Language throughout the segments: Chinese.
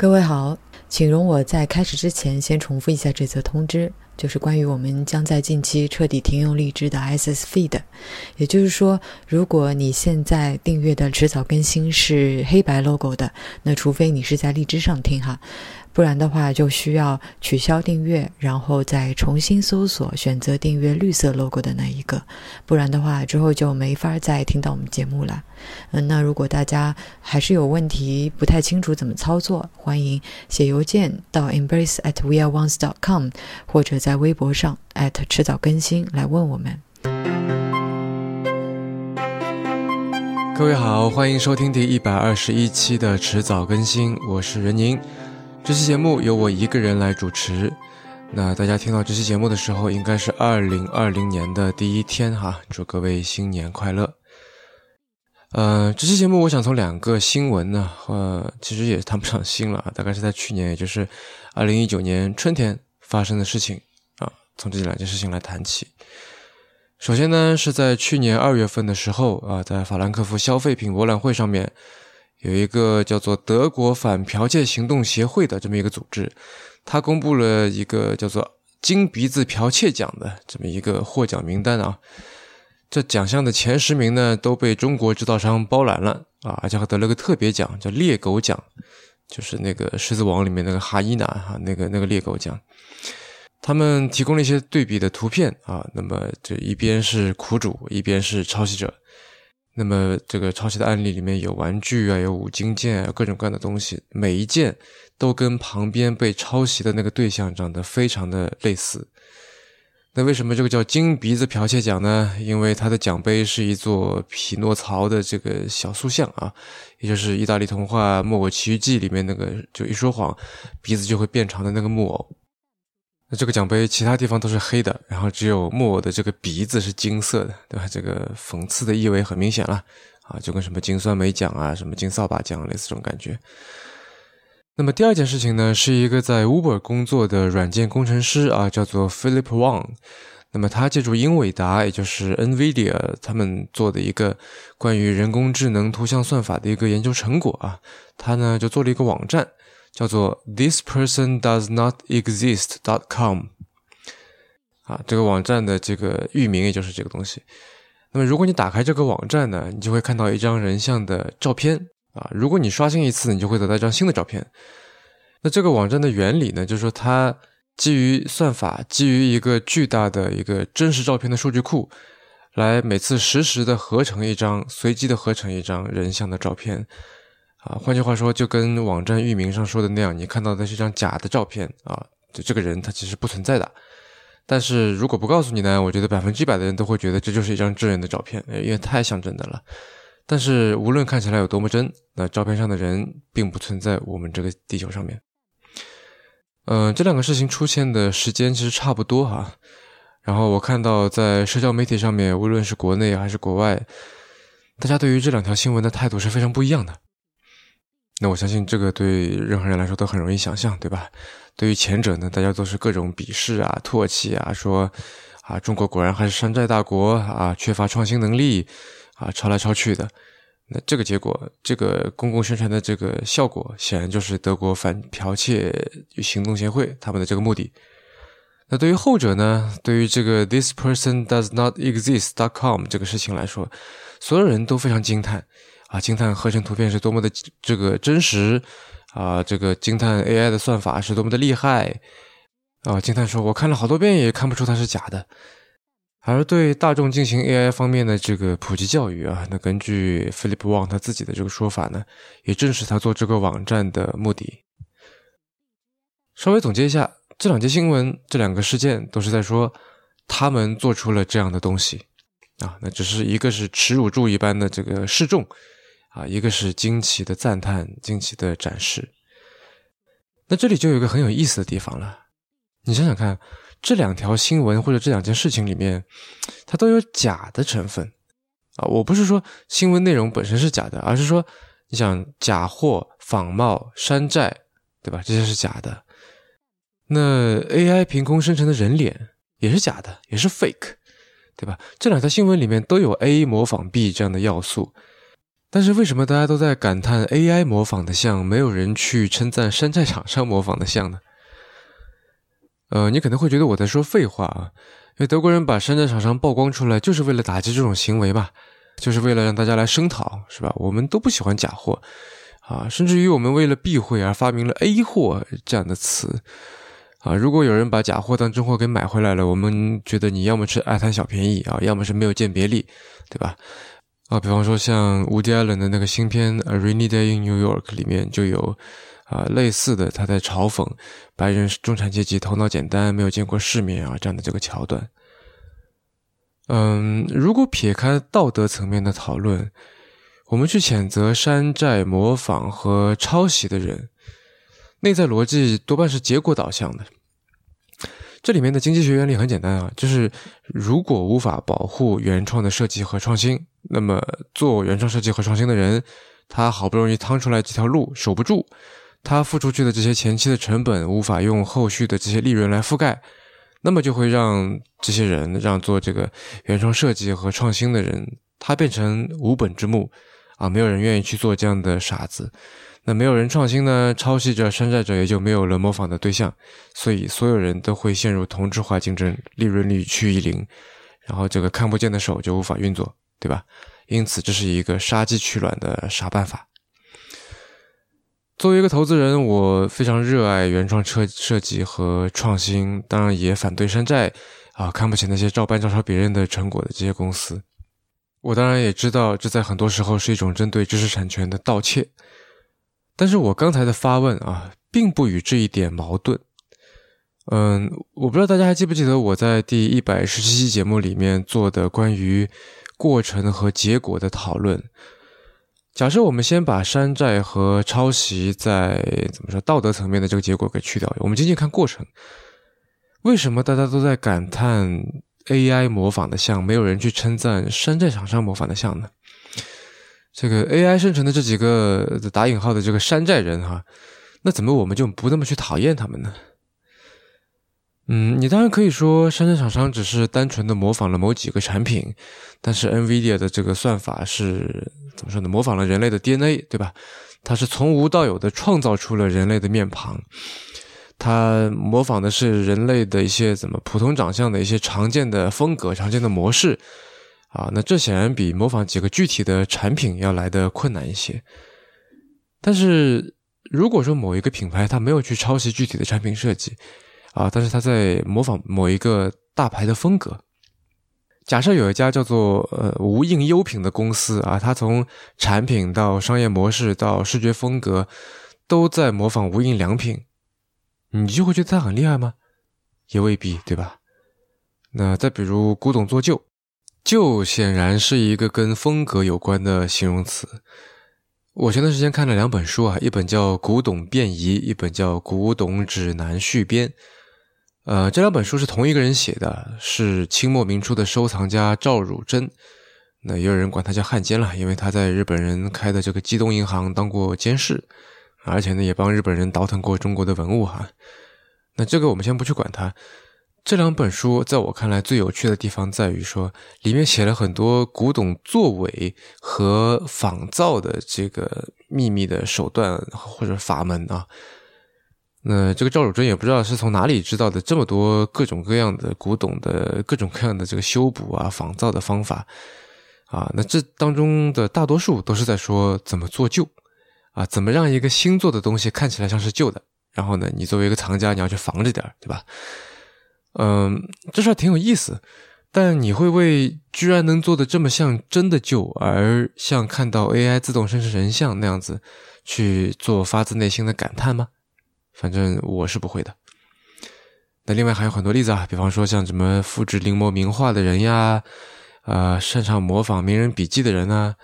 各位好，请容我在开始之前先重复一下这则通知，就是关于我们将在近期彻底停用荔枝的 SS Feed。也就是说，如果你现在订阅的迟早更新是黑白 logo 的，那除非你是在荔枝上听哈。不然的话，就需要取消订阅，然后再重新搜索，选择订阅绿色 logo 的那一个。不然的话，之后就没法再听到我们节目了。嗯，那如果大家还是有问题，不太清楚怎么操作，欢迎写邮件到 embrace at weareones dot com，或者在微博上 at 迟早更新来问我们。各位好，欢迎收听第一百二十一期的迟早更新，我是任宁。这期节目由我一个人来主持。那大家听到这期节目的时候，应该是二零二零年的第一天哈，祝各位新年快乐。呃，这期节目我想从两个新闻呢，呃，其实也谈不上新了，大概是在去年，也就是二零一九年春天发生的事情啊，从这两件事情来谈起。首先呢，是在去年二月份的时候啊，在法兰克福消费品博览会上面。有一个叫做德国反剽窃行动协会的这么一个组织，他公布了一个叫做“金鼻子剽窃奖”的这么一个获奖名单啊。这奖项的前十名呢都被中国制造商包揽了啊，而且还得了个特别奖，叫“猎狗奖”，就是那个《狮子王》里面那个哈伊娜哈那个那个猎狗奖。他们提供了一些对比的图片啊，那么这一边是苦主，一边是抄袭者。那么这个抄袭的案例里面有玩具啊，有五金件啊，各种各样的东西，每一件都跟旁边被抄袭的那个对象长得非常的类似。那为什么这个叫金鼻子剽窃奖呢？因为它的奖杯是一座匹诺曹的这个小塑像啊，也就是意大利童话《木偶奇遇记》里面那个就一说谎鼻子就会变长的那个木偶。那这个奖杯其他地方都是黑的，然后只有木偶的这个鼻子是金色的，对吧？这个讽刺的意味很明显了啊，就跟什么金酸梅奖啊、什么金扫把奖类似这种感觉。那么第二件事情呢，是一个在 Uber 工作的软件工程师啊，叫做 Philip Wang。那么他借助英伟达，也就是 NVIDIA 他们做的一个关于人工智能图像算法的一个研究成果啊，他呢就做了一个网站。叫做 This person does not exist dot com，啊，这个网站的这个域名也就是这个东西。那么，如果你打开这个网站呢，你就会看到一张人像的照片啊。如果你刷新一次，你就会得到一张新的照片。那这个网站的原理呢，就是说它基于算法，基于一个巨大的一个真实照片的数据库，来每次实时的合成一张，随机的合成一张人像的照片。啊，换句话说，就跟网站域名上说的那样，你看到的是一张假的照片啊，就这个人他其实不存在的。但是如果不告诉你呢，我觉得百分之一百的人都会觉得这就是一张真人的照片，因为太像真的了。但是无论看起来有多么真，那照片上的人并不存在我们这个地球上面。嗯，这两个事情出现的时间其实差不多哈。然后我看到在社交媒体上面，无论是国内还是国外，大家对于这两条新闻的态度是非常不一样的。那我相信这个对任何人来说都很容易想象，对吧？对于前者呢，大家都是各种鄙视啊、唾弃啊，说啊，中国果然还是山寨大国啊，缺乏创新能力啊，抄来抄去的。那这个结果，这个公共宣传的这个效果，显然就是德国反剽窃行动协会他们的这个目的。那对于后者呢，对于这个 this person does not exist dot com 这个事情来说，所有人都非常惊叹。啊！惊叹合成图片是多么的这个真实啊！这个惊叹 AI 的算法是多么的厉害啊！惊叹说，我看了好多遍也看不出它是假的。而对大众进行 AI 方面的这个普及教育啊，那根据 Philip Wang 他自己的这个说法呢，也正是他做这个网站的目的。稍微总结一下，这两节新闻，这两个事件都是在说他们做出了这样的东西啊，那只是一个是耻辱柱一般的这个示众。啊，一个是惊奇的赞叹，惊奇的展示。那这里就有一个很有意思的地方了。你想想看，这两条新闻或者这两件事情里面，它都有假的成分啊。我不是说新闻内容本身是假的，而是说，你想假货、仿冒、山寨，对吧？这些是假的。那 AI 凭空生成的人脸也是假的，也是 fake，对吧？这两条新闻里面都有 A 模仿 B 这样的要素。但是为什么大家都在感叹 AI 模仿的像，没有人去称赞山寨厂商模仿的像呢？呃，你可能会觉得我在说废话啊，因为德国人把山寨厂商曝光出来，就是为了打击这种行为吧，就是为了让大家来声讨，是吧？我们都不喜欢假货啊，甚至于我们为了避讳而发明了 A 货这样的词啊。如果有人把假货当真货给买回来了，我们觉得你要么是爱贪小便宜啊，要么是没有鉴别力，对吧？啊，比方说像伍迪·艾伦的那个新片《A Rainy Day in New York》里面就有。啊，类似的，他在嘲讽白人中产阶级头脑简单，没有见过世面啊，这样的这个桥段。嗯，如果撇开道德层面的讨论，我们去谴责山寨、模仿和抄袭的人，内在逻辑多半是结果导向的。这里面的经济学原理很简单啊，就是如果无法保护原创的设计和创新，那么做原创设计和创新的人，他好不容易趟出来这条路，守不住。他付出去的这些前期的成本无法用后续的这些利润来覆盖，那么就会让这些人让做这个原创设计和创新的人，他变成无本之木啊！没有人愿意去做这样的傻子。那没有人创新呢？抄袭者、山寨者也就没有了模仿的对象，所以所有人都会陷入同质化竞争，利润率趋于零，然后这个看不见的手就无法运作，对吧？因此，这是一个杀鸡取卵的傻办法。作为一个投资人，我非常热爱原创设设计和创新，当然也反对山寨啊，看不起那些照搬照抄别人的成果的这些公司。我当然也知道，这在很多时候是一种针对知识产权的盗窃。但是我刚才的发问啊，并不与这一点矛盾。嗯，我不知道大家还记不记得我在第一百十七期节目里面做的关于过程和结果的讨论。假设我们先把山寨和抄袭在怎么说道德层面的这个结果给去掉，我们仅仅看过程。为什么大家都在感叹 AI 模仿的像，没有人去称赞山寨厂商模仿的像呢？这个 AI 生成的这几个打引号的这个山寨人哈，那怎么我们就不那么去讨厌他们呢？嗯，你当然可以说山寨厂商只是单纯的模仿了某几个产品，但是 NVIDIA 的这个算法是怎么说呢？模仿了人类的 DNA，对吧？它是从无到有的创造出了人类的面庞，它模仿的是人类的一些怎么普通长相的一些常见的风格、常见的模式啊。那这显然比模仿几个具体的产品要来的困难一些。但是如果说某一个品牌它没有去抄袭具体的产品设计，啊！但是它在模仿某一个大牌的风格。假设有一家叫做呃无印优品的公司啊，它从产品到商业模式到视觉风格都在模仿无印良品，你就会觉得它很厉害吗？也未必，对吧？那再比如古董做旧，就显然是一个跟风格有关的形容词。我前段时间看了两本书啊，一本叫《古董变移》，一本叫《古董指南续编》。呃，这两本书是同一个人写的，是清末明初的收藏家赵汝珍。那也有人管他叫汉奸了，因为他在日本人开的这个机动银行当过监事，而且呢也帮日本人倒腾过中国的文物哈。那这个我们先不去管他。这两本书在我看来最有趣的地方在于说，里面写了很多古董作伪和仿造的这个秘密的手段或者法门啊。那这个赵汝珍也不知道是从哪里知道的这么多各种各样的古董的各种各样的这个修补啊、仿造的方法啊。那这当中的大多数都是在说怎么做旧啊，怎么让一个新做的东西看起来像是旧的。然后呢，你作为一个藏家，你要去防着点对吧？嗯，这事儿挺有意思。但你会为居然能做的这么像真的旧，而像看到 AI 自动生成人像那样子去做发自内心的感叹吗？反正我是不会的。那另外还有很多例子啊，比方说像什么复制临摹名画的人呀，啊，擅长模仿名人笔记的人啊，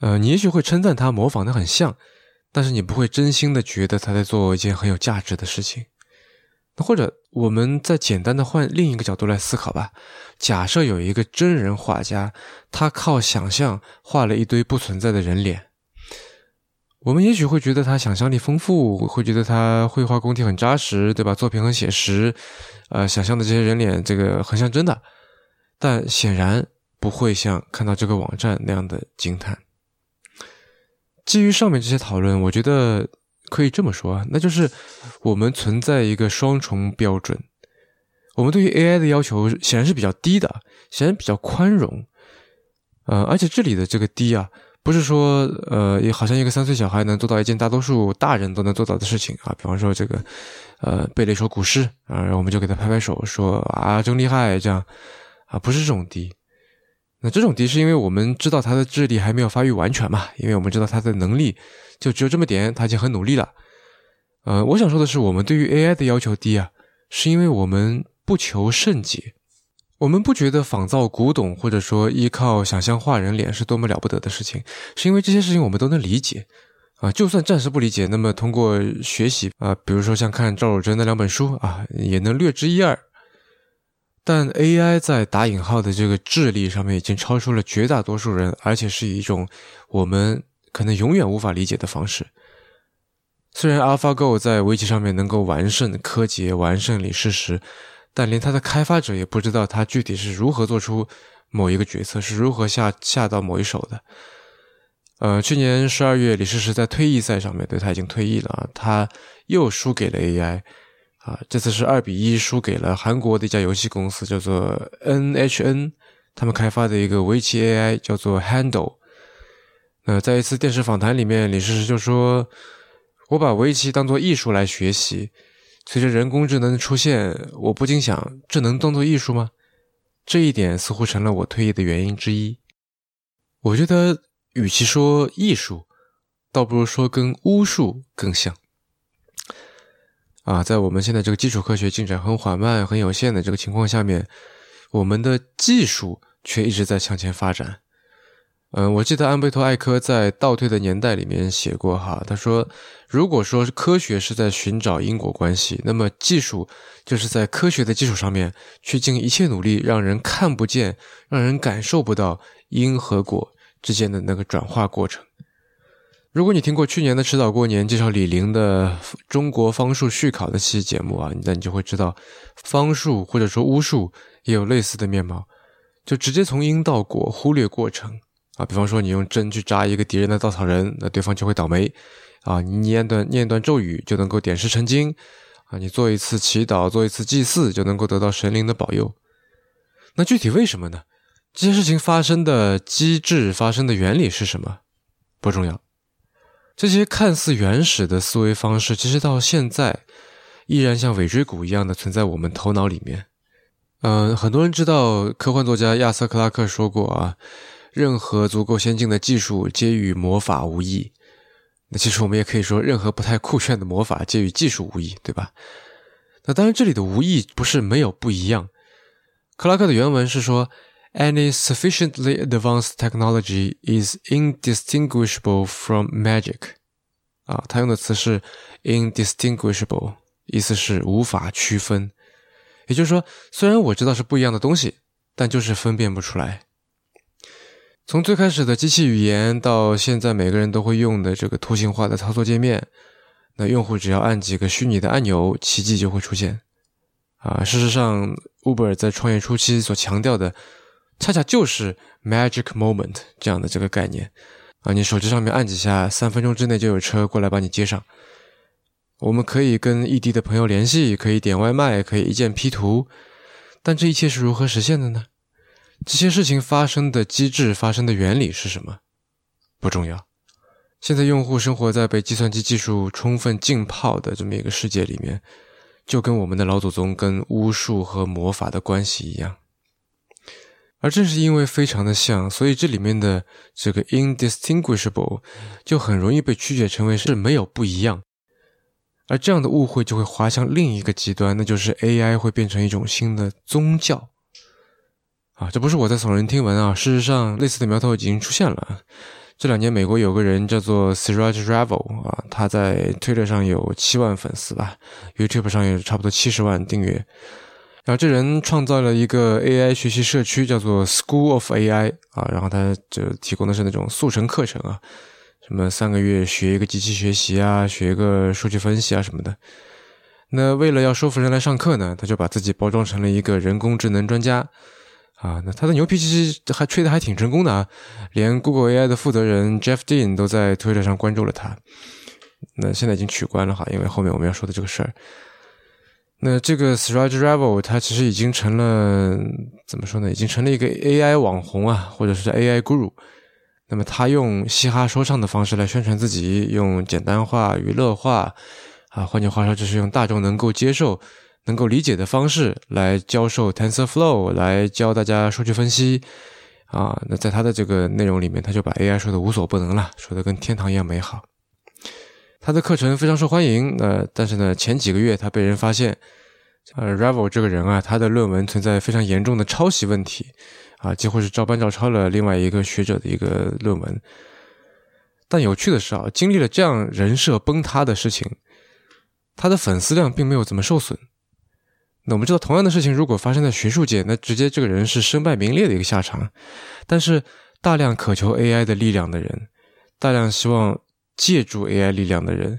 呃，你也许会称赞他模仿的很像，但是你不会真心的觉得他在做一件很有价值的事情。或者我们再简单的换另一个角度来思考吧，假设有一个真人画家，他靠想象画了一堆不存在的人脸。我们也许会觉得他想象力丰富，会觉得他绘画功底很扎实，对吧？作品很写实，呃，想象的这些人脸，这个很像真的，但显然不会像看到这个网站那样的惊叹。基于上面这些讨论，我觉得可以这么说啊，那就是我们存在一个双重标准。我们对于 AI 的要求显然是比较低的，显然比较宽容。呃，而且这里的这个低啊，不是说呃，也好像一个三岁小孩能做到一件大多数大人都能做到的事情啊。比方说这个，呃，背了一首古诗啊，然后我们就给他拍拍手说啊，真厉害，这样啊，不是这种低。那这种低是因为我们知道他的智力还没有发育完全嘛，因为我们知道他的能力就只有这么点，他已经很努力了。呃，我想说的是，我们对于 AI 的要求低啊，是因为我们不求甚解。我们不觉得仿造古董或者说依靠想象画人脸是多么了不得的事情，是因为这些事情我们都能理解啊。就算暂时不理解，那么通过学习啊，比如说像看赵汝珍那两本书啊，也能略知一二。但 AI 在打引号的这个智力上面已经超出了绝大多数人，而且是以一种我们可能永远无法理解的方式。虽然 AlphaGo 在围棋上面能够完胜柯洁、完胜李世石。但连他的开发者也不知道他具体是如何做出某一个决策，是如何下下到某一手的。呃，去年十二月，李世石在退役赛上面，对他已经退役了，他又输给了 AI 啊，这次是二比一输给了韩国的一家游戏公司，叫做 NHN，他们开发的一个围棋 AI 叫做 Handle。那在一次电视访谈里面，李世石就说：“我把围棋当做艺术来学习。”随着人工智能的出现，我不禁想：这能当做艺术吗？这一点似乎成了我退役的原因之一。我觉得，与其说艺术，倒不如说跟巫术更像。啊，在我们现在这个基础科学进展很缓慢、很有限的这个情况下面，我们的技术却一直在向前发展。嗯，我记得安贝托·艾科在《倒退的年代》里面写过哈，他说：“如果说科学是在寻找因果关系，那么技术就是在科学的基础上面去尽一切努力，让人看不见、让人感受不到因和果之间的那个转化过程。”如果你听过去年的迟早过年介绍李陵的《中国方术续考》的期节目啊，那你就会知道，方术或者说巫术也有类似的面貌，就直接从因到果，忽略过程。啊，比方说你用针去扎一个敌人的稻草人，那对方就会倒霉。啊，你念段念段咒语就能够点石成金。啊，你做一次祈祷，做一次祭祀就能够得到神灵的保佑。那具体为什么呢？这些事情发生的机制、发生的原理是什么？不重要。这些看似原始的思维方式，其实到现在依然像尾椎骨一样的存在我们头脑里面。嗯，很多人知道科幻作家亚瑟·克拉克说过啊。任何足够先进的技术皆与魔法无异。那其实我们也可以说，任何不太酷炫的魔法皆与技术无异，对吧？那当然，这里的无异不是没有不一样。克拉克的原文是说：“Any sufficiently advanced technology is indistinguishable from magic。”啊，他用的词是 “indistinguishable”，意思是无法区分。也就是说，虽然我知道是不一样的东西，但就是分辨不出来。从最开始的机器语言到现在每个人都会用的这个图形化的操作界面，那用户只要按几个虚拟的按钮，奇迹就会出现。啊，事实上，Uber 在创业初期所强调的，恰恰就是 magic moment 这样的这个概念。啊，你手机上面按几下，三分钟之内就有车过来把你接上。我们可以跟异地的朋友联系，可以点外卖，可以一键 P 图，但这一切是如何实现的呢？这些事情发生的机制、发生的原理是什么？不重要。现在用户生活在被计算机技术充分浸泡的这么一个世界里面，就跟我们的老祖宗跟巫术和魔法的关系一样。而正是因为非常的像，所以这里面的这个 indistinguishable 就很容易被曲解成为是没有不一样。而这样的误会就会滑向另一个极端，那就是 AI 会变成一种新的宗教。啊，这不是我在耸人听闻啊！事实上，类似的苗头已经出现了。这两年，美国有个人叫做 Siraj Raval 啊，他在推特上有七万粉丝吧，YouTube 上有差不多七十万订阅。然后这人创造了一个 AI 学习社区，叫做 School of AI 啊，然后他就提供的是那种速成课程啊，什么三个月学一个机器学习啊，学一个数据分析啊什么的。那为了要说服人来上课呢，他就把自己包装成了一个人工智能专家。啊，那他的牛皮其实还吹的还挺成功的啊，连 Google AI 的负责人 Jeff Dean 都在推特上关注了他。那现在已经取关了哈，因为后面我们要说的这个事儿。那这个 Sraj Raval 他其实已经成了怎么说呢？已经成了一个 AI 网红啊，或者是 AI Guru。那么他用嘻哈说唱的方式来宣传自己，用简单化、娱乐化啊，换句话说就是用大众能够接受、能够理解的方式来教授 TensorFlow，来教大家数据分析啊。那在他的这个内容里面，他就把 AI 说的无所不能了，说的跟天堂一样美好。他的课程非常受欢迎，呃，但是呢，前几个月他被人发现，呃，Ravel 这个人啊，他的论文存在非常严重的抄袭问题，啊，几乎是照搬照抄了另外一个学者的一个论文。但有趣的是啊，经历了这样人设崩塌的事情，他的粉丝量并没有怎么受损。那我们知道，同样的事情如果发生在学术界，那直接这个人是身败名裂的一个下场。但是大量渴求 AI 的力量的人，大量希望。借助 AI 力量的人，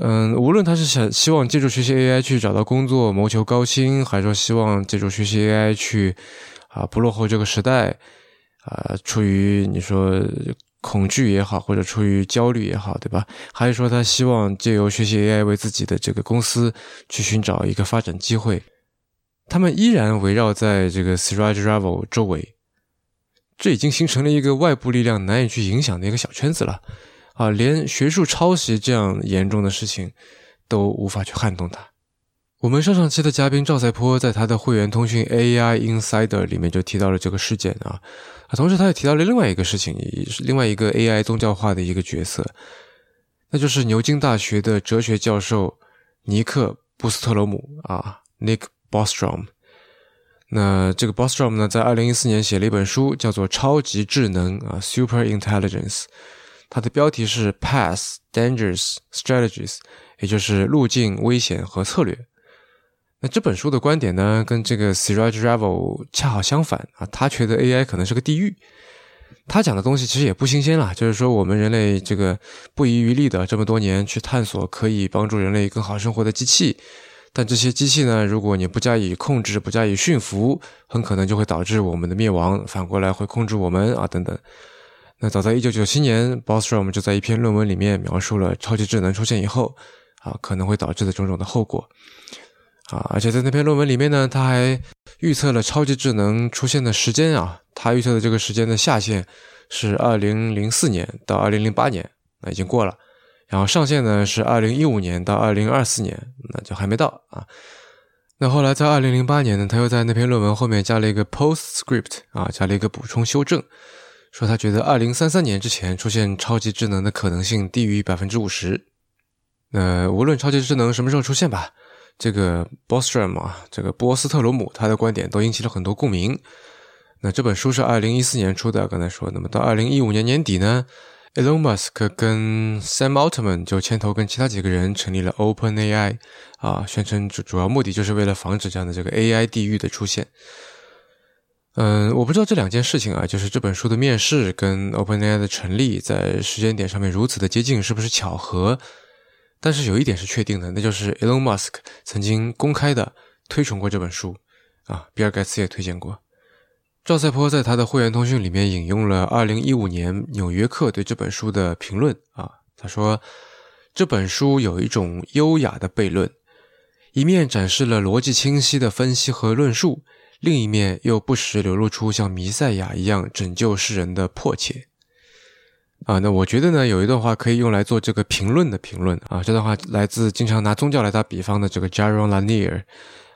嗯，无论他是想希望借助学习 AI 去找到工作、谋求高薪，还是说希望借助学习 AI 去啊不落后这个时代，啊，出于你说恐惧也好，或者出于焦虑也好，对吧？还是说他希望借由学习 AI 为自己的这个公司去寻找一个发展机会，他们依然围绕在这个 s r a j r a v e l 周围，这已经形成了一个外部力量难以去影响的一个小圈子了。啊，连学术抄袭这样严重的事情都无法去撼动它。我们上上期的嘉宾赵赛坡在他的会员通讯 AI Insider 里面就提到了这个事件啊，啊，同时他也提到了另外一个事情，也是另外一个 AI 宗教化的一个角色，那就是牛津大学的哲学教授尼克·布斯特罗姆啊，Nick Bostrom。那这个 Bostrom 呢，在二零一四年写了一本书，叫做《超级智能》啊，Super Intelligence。它的标题是 Path, Dangers, Strategies，也就是路径、危险和策略。那这本书的观点呢，跟这个 Siraj Raval 恰好相反啊。他觉得 AI 可能是个地狱。他讲的东西其实也不新鲜了，就是说我们人类这个不遗余力的这么多年去探索可以帮助人类更好生活的机器，但这些机器呢，如果你不加以控制、不加以驯服，很可能就会导致我们的灭亡，反过来会控制我们啊等等。那早在一九九七年，Bostrom 就在一篇论文里面描述了超级智能出现以后啊可能会导致的种种的后果啊，而且在那篇论文里面呢，他还预测了超级智能出现的时间啊，他预测的这个时间的下限是二零零四年到二零零八年，那已经过了，然后上限呢是二零一五年到二零二四年，那就还没到啊。那后来在二零零八年呢，他又在那篇论文后面加了一个 postscript 啊，加了一个补充修正。说他觉得二零三三年之前出现超级智能的可能性低于百分之五十。那无论超级智能什么时候出现吧，这个 Bostrom 啊，这个波斯特罗姆他的观点都引起了很多共鸣。那这本书是二零一四年出的，刚才说，那么到二零一五年年底呢，Elon Musk 跟 Sam Altman 就牵头跟其他几个人成立了 OpenAI，啊，宣称主主要目的就是为了防止这样的这个 AI 地狱的出现。嗯，我不知道这两件事情啊，就是这本书的面世跟 OpenAI 的成立在时间点上面如此的接近，是不是巧合？但是有一点是确定的，那就是 Elon Musk 曾经公开的推崇过这本书啊，比尔盖茨也推荐过。赵赛坡在他的会员通讯里面引用了2015年《纽约客》对这本书的评论啊，他说这本书有一种优雅的悖论，一面展示了逻辑清晰的分析和论述。另一面又不时流露出像弥赛亚一样拯救世人的迫切啊！那我觉得呢，有一段话可以用来做这个评论的评论啊。这段话来自经常拿宗教来打比方的这个 Jaron Lanier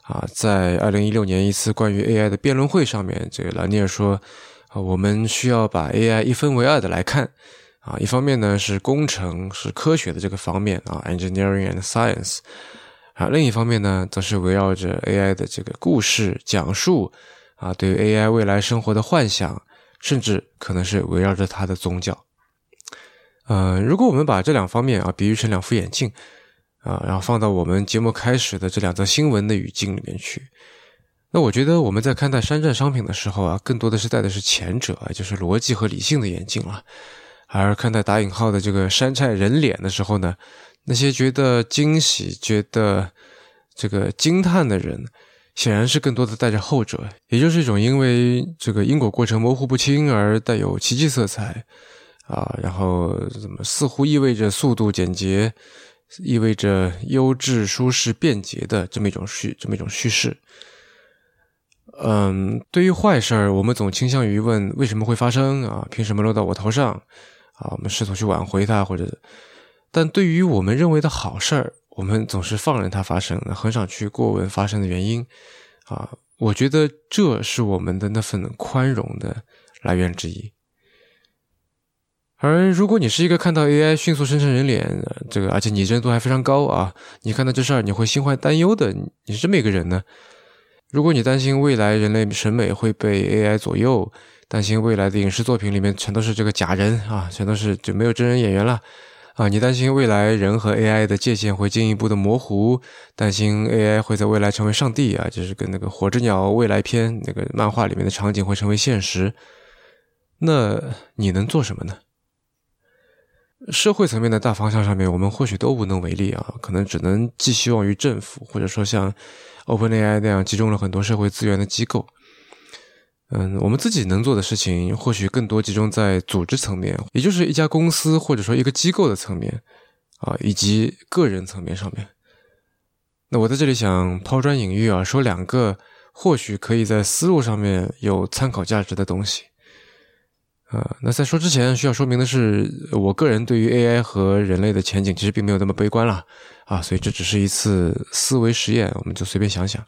啊，在二零一六年一次关于 AI 的辩论会上面，这个 Lanier 说啊，我们需要把 AI 一分为二的来看啊，一方面呢是工程是科学的这个方面啊，engineering and science。啊，另一方面呢，则是围绕着 AI 的这个故事讲述，啊，对于 AI 未来生活的幻想，甚至可能是围绕着它的宗教。呃，如果我们把这两方面啊比喻成两副眼镜，啊，然后放到我们节目开始的这两则新闻的语境里面去，那我觉得我们在看待山寨商品的时候啊，更多的是戴的是前者，就是逻辑和理性的眼镜了；而看待打引号的这个山寨人脸的时候呢？那些觉得惊喜、觉得这个惊叹的人，显然是更多的带着后者，也就是一种因为这个因果过程模糊不清而带有奇迹色彩啊，然后怎么似乎意味着速度简洁，意味着优质、舒适、便捷的这么一种叙这么一种叙事。嗯，对于坏事儿，我们总倾向于问为什么会发生啊？凭什么落到我头上？啊，我们试图去挽回它，或者，但对于我们认为的好事儿，我们总是放任它发生，很少去过问发生的原因。啊，我觉得这是我们的那份宽容的来源之一。而如果你是一个看到 AI 迅速生成人脸，这个而且拟真度还非常高啊，你看到这事儿你会心怀担忧的，你是这么一个人呢？如果你担心未来人类审美会被 AI 左右，担心未来的影视作品里面全都是这个假人啊，全都是就没有真人演员了啊，你担心未来人和 AI 的界限会进一步的模糊，担心 AI 会在未来成为上帝啊，就是跟那个《火之鸟》未来篇那个漫画里面的场景会成为现实，那你能做什么呢？社会层面的大方向上面，我们或许都无能为力啊，可能只能寄希望于政府，或者说像。OpenAI 那样集中了很多社会资源的机构，嗯，我们自己能做的事情或许更多集中在组织层面，也就是一家公司或者说一个机构的层面啊，以及个人层面上面。那我在这里想抛砖引玉啊，说两个或许可以在思路上面有参考价值的东西。啊，那在说之前需要说明的是，我个人对于 AI 和人类的前景其实并没有那么悲观了啊，所以这只是一次思维实验，我们就随便想想。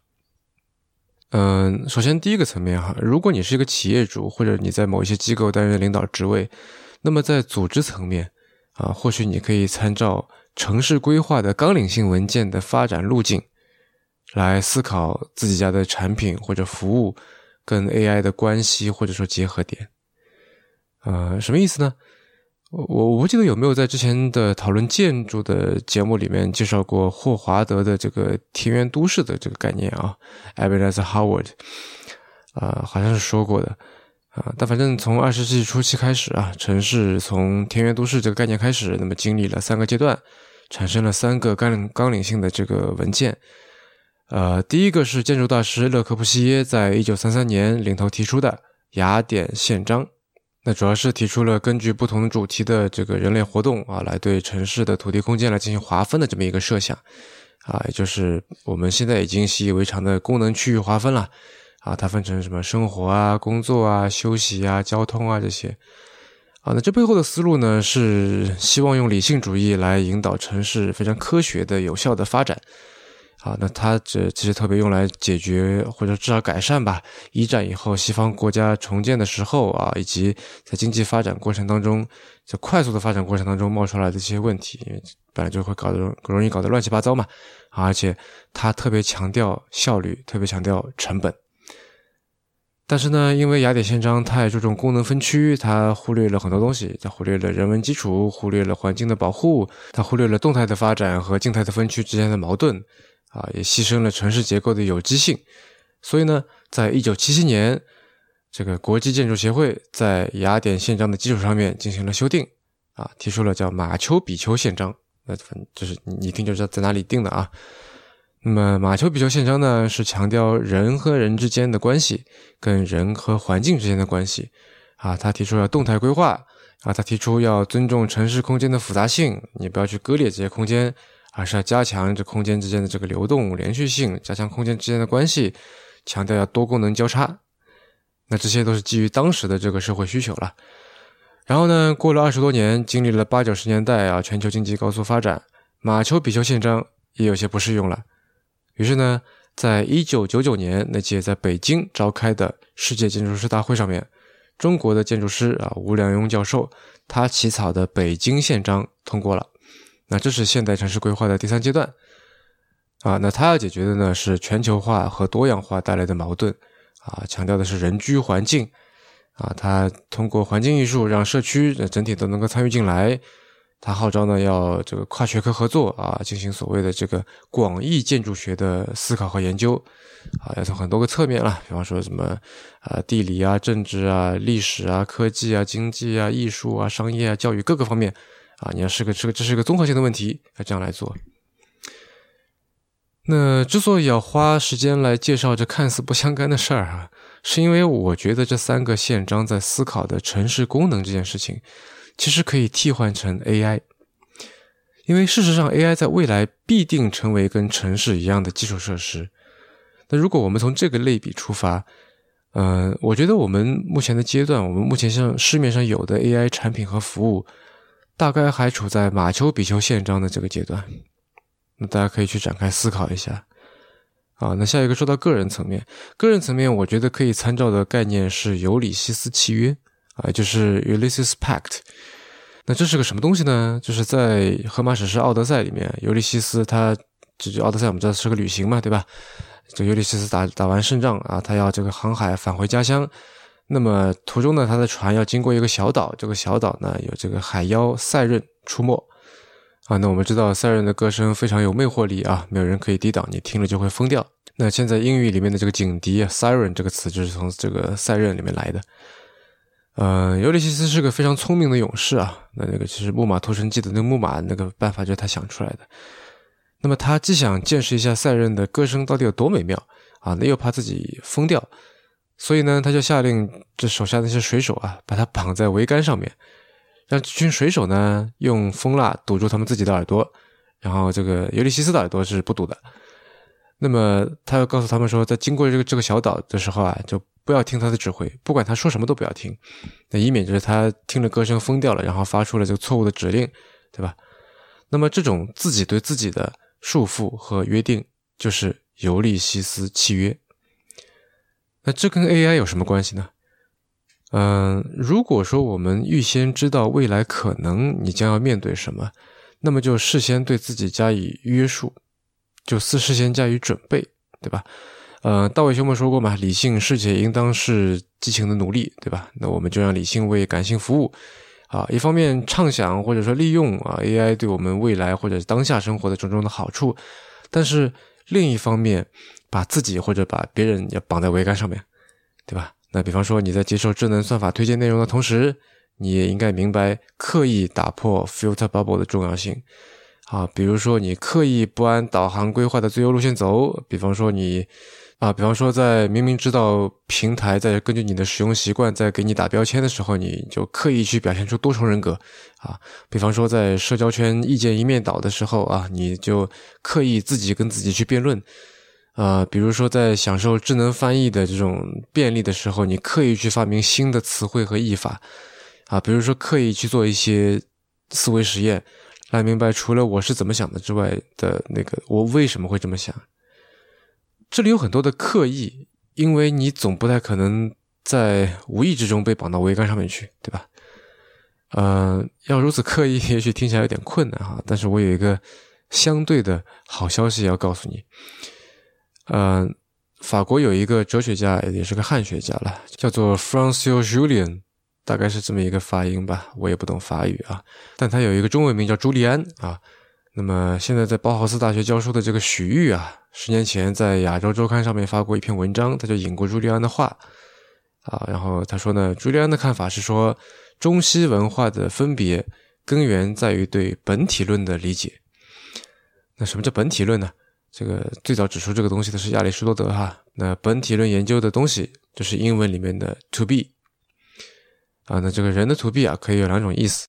嗯，首先第一个层面哈，如果你是一个企业主，或者你在某一些机构担任领导职位，那么在组织层面啊，或许你可以参照城市规划的纲领性文件的发展路径，来思考自己家的产品或者服务跟 AI 的关系或者说结合点。呃，什么意思呢？我我不记得有没有在之前的讨论建筑的节目里面介绍过霍华德的这个田园都市的这个概念啊 e v a n s Howard，啊，好像是说过的啊。但反正从二十世纪初期开始啊，城市从田园都市这个概念开始，那么经历了三个阶段，产生了三个纲领纲领性的这个文件。呃，第一个是建筑大师勒克布西耶在一九三三年领头提出的雅典宪章。那主要是提出了根据不同主题的这个人类活动啊，来对城市的土地空间来进行划分的这么一个设想，啊，也就是我们现在已经习以为常的功能区域划分了，啊，它分成什么生活啊、工作啊、休息啊、交通啊这些，啊，那这背后的思路呢，是希望用理性主义来引导城市非常科学的、有效的发展。啊，那它这其实特别用来解决或者至少改善吧，一战以后西方国家重建的时候啊，以及在经济发展过程当中，在快速的发展过程当中冒出来的这些问题，本来就会搞得容易搞得乱七八糟嘛。而且它特别强调效率，特别强调成本。但是呢，因为雅典宪章太注重功能分区，它忽略了很多东西，它忽略了人文基础，忽略了环境的保护，它忽略了动态的发展和静态的分区之间的矛盾。啊，也牺牲了城市结构的有机性，所以呢，在一九七七年，这个国际建筑协会在雅典宪章的基础上面进行了修订，啊，提出了叫马丘比丘宪章。那反就是你一听就知道在哪里定的啊。那么马丘比丘宪章呢，是强调人和人之间的关系，跟人和环境之间的关系。啊，他提出了动态规划，啊，他提出要尊重城市空间的复杂性，你不要去割裂这些空间。而是要加强这空间之间的这个流动连续性，加强空间之间的关系，强调要多功能交叉。那这些都是基于当时的这个社会需求了。然后呢，过了二十多年，经历了八九十年代啊，全球经济高速发展，马丘比丘宪章也有些不适用了。于是呢，在一九九九年那届在北京召开的世界建筑师大会上面，中国的建筑师啊吴良镛教授他起草的北京宪章通过了。那这是现代城市规划的第三阶段，啊，那它要解决的呢是全球化和多样化带来的矛盾，啊，强调的是人居环境，啊，它通过环境艺术让社区整体都能够参与进来，它号召呢要这个跨学科合作啊，进行所谓的这个广义建筑学的思考和研究，啊，要从很多个侧面了，比方说什么啊地理啊、政治啊、历史啊、科技啊、经济啊、艺术啊、商业啊、教育各个方面。啊，你要是个这个这是一个综合性的问题，要这样来做。那之所以要花时间来介绍这看似不相干的事儿啊，是因为我觉得这三个宪章在思考的城市功能这件事情，其实可以替换成 AI。因为事实上，AI 在未来必定成为跟城市一样的基础设施。那如果我们从这个类比出发，呃，我觉得我们目前的阶段，我们目前像市面上有的 AI 产品和服务，大概还处在马丘比丘宪章的这个阶段。那大家可以去展开思考一下。啊，那下一个说到个人层面，个人层面，我觉得可以参照的概念是尤里西斯契约啊，就是 Ulysses Pact。那这是个什么东西呢？就是在荷马史诗《奥德赛》里面，尤里西斯他这就奥德赛我们知道是个旅行嘛，对吧？这尤里西斯打打完胜仗啊，他要这个航海返回家乡。那么途中呢，他的船要经过一个小岛，这个小岛呢有这个海妖赛壬出没啊。那我们知道赛壬的歌声非常有魅惑力啊，没有人可以抵挡，你听了就会疯掉。那现在英语里面的这个警笛 siren 这个词就是从这个赛壬里面来的。呃，尤利西斯是个非常聪明的勇士啊。那那个其实木马屠城记的那个木马那个办法就是他想出来的。那么他既想见识一下赛壬的歌声到底有多美妙啊，那又怕自己疯掉，所以呢，他就下令这手下那些水手啊，把他绑在桅杆上面，让这群水手呢用蜂蜡堵住他们自己的耳朵，然后这个尤利西斯的耳朵是不堵的。那么他又告诉他们说，在经过这个这个小岛的时候啊，就不要听他的指挥，不管他说什么都不要听，那以免就是他听着歌声疯掉了，然后发出了这个错误的指令，对吧？那么这种自己对自己的束缚和约定，就是尤利西斯契约。那这跟 AI 有什么关系呢？嗯，如果说我们预先知道未来可能你将要面对什么，那么就事先对自己加以约束。就事事先加以准备，对吧？呃，道伟兄们说过嘛，理性世界应当是激情的奴隶，对吧？那我们就让理性为感性服务，啊，一方面畅想或者说利用啊 AI 对我们未来或者当下生活的种种的好处，但是另一方面把自己或者把别人也绑在桅杆上面，对吧？那比方说你在接受智能算法推荐内容的同时，你也应该明白刻意打破 filter bubble 的重要性。啊，比如说你刻意不按导航规划的最优路线走，比方说你，啊，比方说在明明知道平台在根据你的使用习惯在给你打标签的时候，你就刻意去表现出多重人格，啊，比方说在社交圈意见一面倒的时候啊，你就刻意自己跟自己去辩论，啊，比如说在享受智能翻译的这种便利的时候，你刻意去发明新的词汇和译法，啊，比如说刻意去做一些思维实验。来明白，除了我是怎么想的之外的那个，我为什么会这么想？这里有很多的刻意，因为你总不太可能在无意之中被绑到桅杆上面去，对吧？呃，要如此刻意，也许听起来有点困难哈。但是我有一个相对的好消息要告诉你。呃，法国有一个哲学家，也是个汉学家了，叫做 Francis Julien。大概是这么一个发音吧，我也不懂法语啊。但他有一个中文名叫朱利安啊。那么现在在包豪斯大学教书的这个许玉啊，十年前在亚洲周刊上面发过一篇文章，他就引过朱利安的话啊。然后他说呢，朱利安的看法是说，中西文化的分别根源在于对本体论的理解。那什么叫本体论呢？这个最早指出这个东西的是亚里士多德哈。那本体论研究的东西就是英文里面的 to be。啊，那这个人的 to be 啊，可以有两种意思。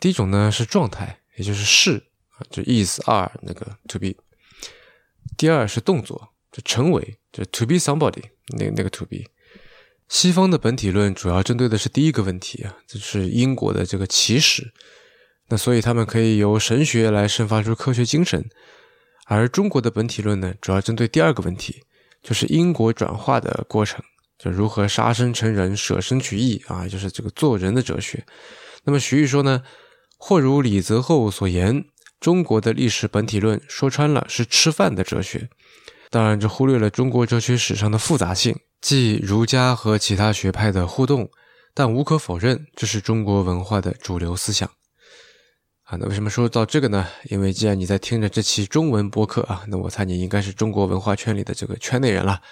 第一种呢是状态，也就是是，就 is are 那个 to be。第二是动作，就成为，就 to be somebody 那那个 to be。西方的本体论主要针对的是第一个问题啊，就是因果的这个起始。那所以他们可以由神学来生发出科学精神，而中国的本体论呢，主要针对第二个问题，就是因果转化的过程。就如何杀生成人，舍生取义啊，就是这个做人的哲学。那么徐玉说呢，或如李泽厚所言，中国的历史本体论说穿了是吃饭的哲学。当然，这忽略了中国哲学史上的复杂性，即儒家和其他学派的互动。但无可否认，这是中国文化的主流思想。啊，那为什么说到这个呢？因为既然你在听着这期中文播客啊，那我猜你应该是中国文化圈里的这个圈内人了。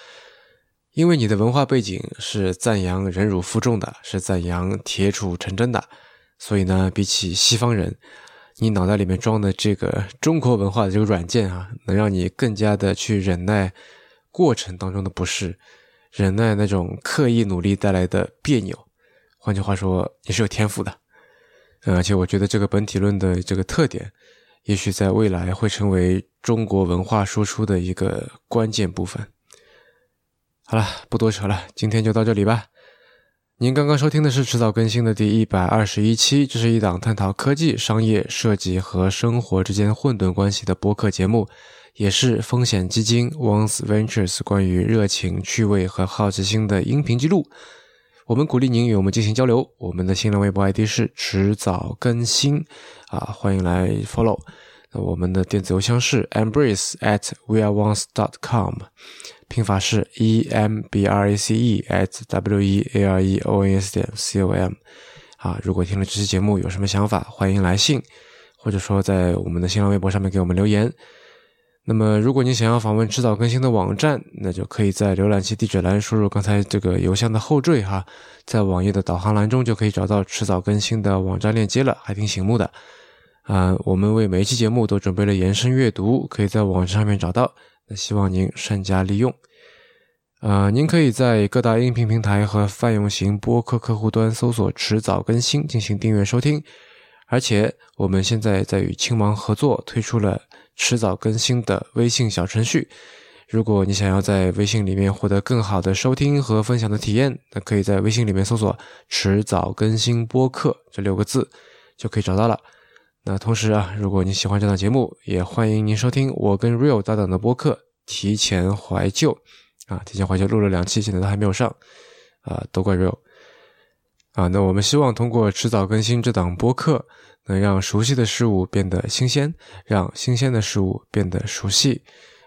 因为你的文化背景是赞扬忍辱负重的，是赞扬铁杵成针的，所以呢，比起西方人，你脑袋里面装的这个中国文化的这个软件啊，能让你更加的去忍耐过程当中的不适，忍耐那种刻意努力带来的别扭。换句话说，你是有天赋的。而且我觉得这个本体论的这个特点，也许在未来会成为中国文化输出的一个关键部分。好了，不多扯了，今天就到这里吧。您刚刚收听的是迟早更新的第一百二十一期，这是一档探讨科技、商业、设计和生活之间混沌关系的播客节目，也是风险基金 Once Ventures 关于热情、趣味和好奇心的音频记录。我们鼓励您与我们进行交流，我们的新浪微博 ID 是迟早更新，啊，欢迎来 follow。那我们的电子邮箱是 embrace at weareones.com。拼法是 e m b r a c e at w e a r e o n s 点 c o m，啊，如果听了这期节目有什么想法，欢迎来信，或者说在我们的新浪微博上面给我们留言。那么，如果你想要访问迟早更新的网站，那就可以在浏览器地址栏输入刚才这个邮箱的后缀哈，在网页的导航栏中就可以找到迟早更新的网站链接了，还挺醒目的。啊，我们为每一期节目都准备了延伸阅读，可以在网站上面找到。那希望您善加利用。呃，您可以在各大音频平台和泛用型播客客户端搜索“迟早更新”进行订阅收听。而且，我们现在在与青芒合作推出了“迟早更新”的微信小程序。如果你想要在微信里面获得更好的收听和分享的体验，那可以在微信里面搜索“迟早更新播客”这六个字，就可以找到了。那同时啊，如果你喜欢这档节目，也欢迎您收听我跟 Real 搭档的播客《提前怀旧》啊，提前怀旧录了两期，现在都还没有上啊，都怪 Real 啊。那我们希望通过迟早更新这档播客，能让熟悉的事物变得新鲜，让新鲜的事物变得熟悉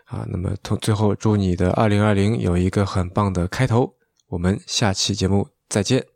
啊。那么，同最后祝你的二零二零有一个很棒的开头。我们下期节目再见。